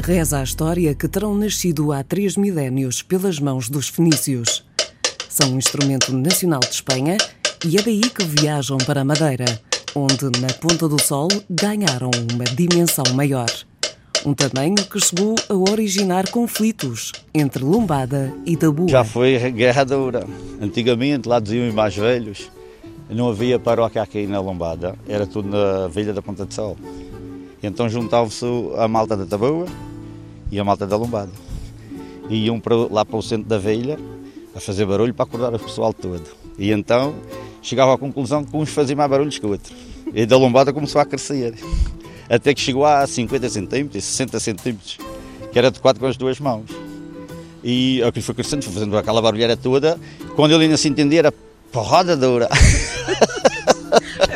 Reza a história que terão nascido há três milénios pelas mãos dos fenícios. São um instrumento nacional de Espanha e é daí que viajam para Madeira, onde, na Ponta do Sol, ganharam uma dimensão maior. Um tamanho que chegou a originar conflitos entre Lombada e Tabu. Já foi guerra dura. Antigamente, lá diziam os mais velhos, não havia paróquia aqui na Lombada, era tudo na Vila da Ponta do Sol. Então juntavam-se a malta da Taboa e a malta da Lombada. E iam para, lá para o centro da Vila a fazer barulho para acordar o pessoal todo. E então chegava à conclusão que uns faziam mais barulhos que outros. E da Lombada começou a crescer até que chegou a 50 centímetros, 60 centímetros, que era adequado com as duas mãos. E aquilo foi crescendo, foi fazendo aquela barulheira toda. Quando ele ainda se entendia, era porrada dura.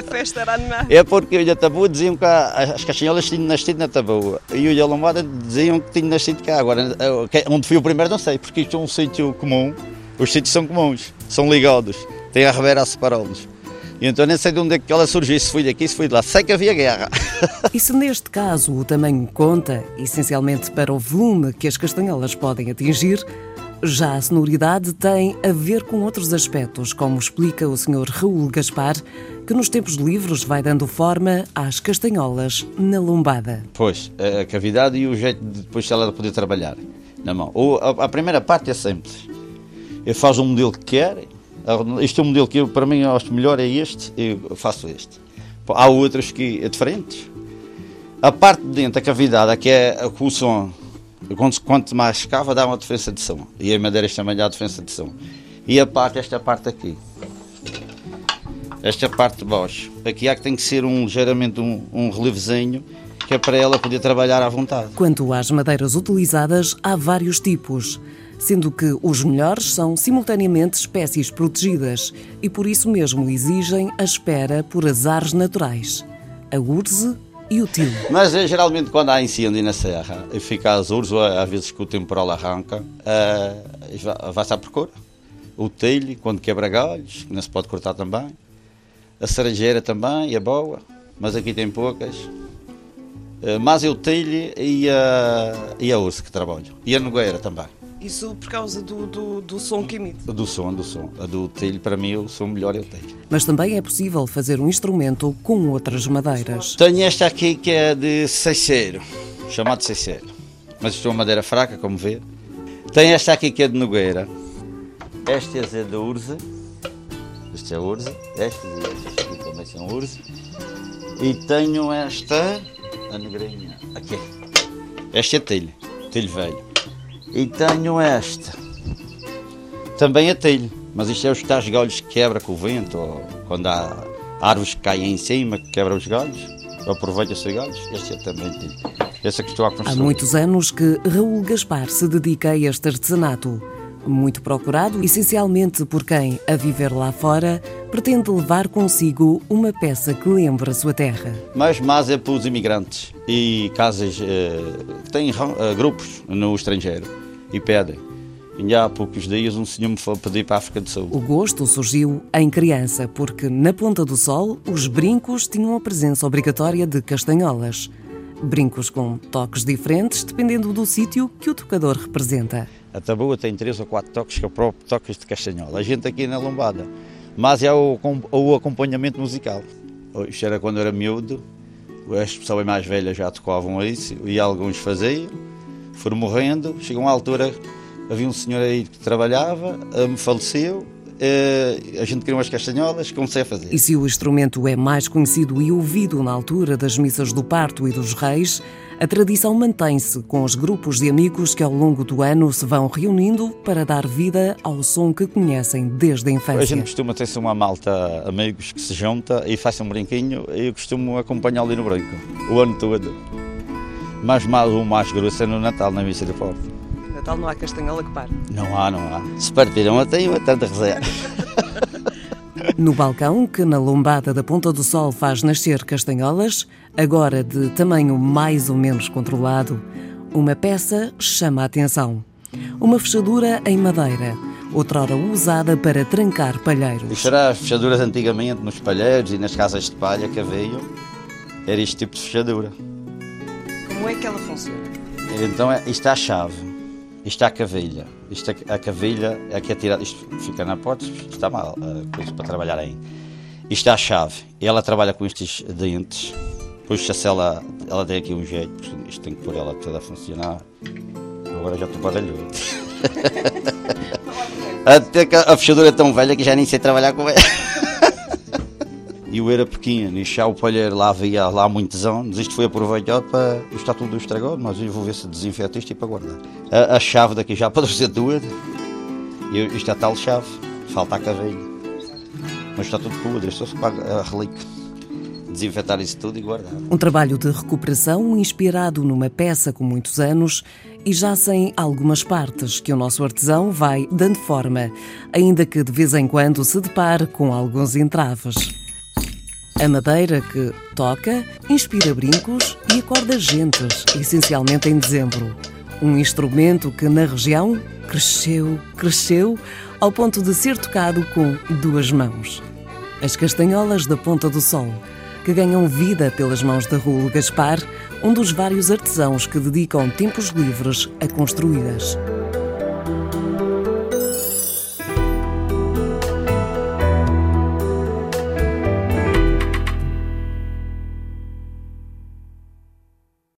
Festa era animada. É porque o Tabu diziam que as castanholas tinham nascido na Taboa e o Lombada diziam que tinham nascido cá. Agora, onde fui o primeiro não sei, porque isto é um sítio comum. Os sítios são comuns, são ligados, tem a revera a separá-los. E então nem sei de onde é que ela surgiu, se foi daqui, se foi de lá. Sei que havia guerra. E se neste caso o tamanho conta, essencialmente para o volume que as castanholas podem atingir, já a sonoridade tem a ver com outros aspectos, como explica o Sr. Raul Gaspar, que nos tempos livres vai dando forma às castanholas na lombada. Pois, a cavidade e o jeito de depois ela poder trabalhar na mão. Ou a, a primeira parte é simples. Eu faço um modelo que quer, este é um modelo que eu, para mim eu acho melhor, é este, eu faço este. Há outros que é diferentes. A parte de dentro, a cavidade, que é o som, quanto mais escava, dá uma diferença de som. E a madeira também dá diferença de som. E a parte, esta parte aqui. Esta parte de baixo. Aqui há que tem que ser um, ligeiramente um, um relevezinho, que é para ela poder trabalhar à vontade. Quanto às madeiras utilizadas, há vários tipos sendo que os melhores são simultaneamente espécies protegidas e por isso mesmo exigem a espera por azares naturais, a urze e o tilo. Mas eh, geralmente quando há incêndio na serra e fica as urzes, às vezes que o temporal arranca, uh, vai-se à procura. O telho, quando quebra galhos, que não se pode cortar também. A cerejeira também é boa, mas aqui tem poucas. Uh, mas é o telho e a, e a urze que trabalham. E a nogueira também. Isso por causa do, do, do som que emite? Do som, do som. A do telho, para mim, o som melhor é o telho. Mas também é possível fazer um instrumento com outras madeiras. Tenho esta aqui que é de seixeiro, chamado seixeiro. Mas isto é uma madeira fraca, como vê. Tenho esta aqui que é de nogueira. Esta é de urze. Esta é urze. Estas e também são urze. E tenho esta, a negrinha, aqui. Esta é telho, telho velho. E tenho esta. Também a telho, mas isto é os tais galhos que quebra com o vento, ou quando há árvores que caem em cima, que quebram os galhos. Aproveita esses galhos, este é também telho. Essa que estou a Há muitos anos que Raul Gaspar se dedica a este artesanato. Muito procurado, essencialmente por quem, a viver lá fora, pretende levar consigo uma peça que lembre a sua terra. Mas mais é para os imigrantes e casas eh, que têm eh, grupos no estrangeiro e pedem. E há poucos dias um senhor me foi pedir para a África do Sul. O gosto surgiu em criança, porque na Ponta do Sol os brincos tinham a presença obrigatória de castanholas. Brincos com toques diferentes, dependendo do sítio que o tocador representa. A taboa tem três ou quatro toques que é o próprio toques de castanhola. A gente aqui na lombada. Mas é o, o acompanhamento musical. Isto era quando era miúdo, as pessoas mais velhas já tocavam isso e alguns faziam foram morrendo. Chegou uma altura, havia um senhor aí que trabalhava, eh, me faleceu. Eh, a gente criou umas castanholas, comecei a fazer. E se o instrumento é mais conhecido e ouvido na altura das missas do parto e dos reis, a tradição mantém-se com os grupos de amigos que ao longo do ano se vão reunindo para dar vida ao som que conhecem desde a infância. A gente costuma ter uma malta amigos que se junta e faz um brinquinho e eu costumo acompanhá-lo ali no brinco, o ano todo mais, o mais grosso é no Natal, na missa do povo. Natal não há castanhola que pare? Não há, não há. Se partiram até eu tanta reserva. No balcão, que na lombada da Ponta do Sol faz nascer castanholas, agora de tamanho mais ou menos controlado, uma peça chama a atenção. Uma fechadura em madeira, outrora usada para trancar palheiros. Isto era as fechaduras antigamente nos palheiros e nas casas de palha que havia. Era este tipo de fechadura. Como é que ela funciona? Então é- isto é a chave, isto é a cavilha, isto é a cavilha é que é tirada, isto fica na porta, está mal, a coisa para trabalhar aí. Isto é a chave, ela trabalha com estes dentes, puxa-se ela, ela tem aqui um jeito, isto tem que pôr ela toda a funcionar. Agora já estou baralhudo. Até a fechadura é tão velha que já nem sei trabalhar com ela. E eu era pequeno, e já o palheiro lá havia lá há muitos anos. Isto foi aproveitado para. Isto está tudo estragado, mas eu vou ver se desinfeto isto e para guardar. A, a chave daqui já pode ser tudo. E isto é tal chave, falta a caveira. Mas está tudo podre, só se paga a relíquia. Desinfetar isso tudo e guardar. Um trabalho de recuperação inspirado numa peça com muitos anos e já sem algumas partes que o nosso artesão vai dando forma, ainda que de vez em quando se depare com alguns entraves. A madeira que toca inspira brincos e acorda gentes, essencialmente em dezembro. Um instrumento que na região cresceu, cresceu, ao ponto de ser tocado com duas mãos. As castanholas da Ponta do Sol, que ganham vida pelas mãos de Raul Gaspar, um dos vários artesãos que dedicam tempos livres a construí-las.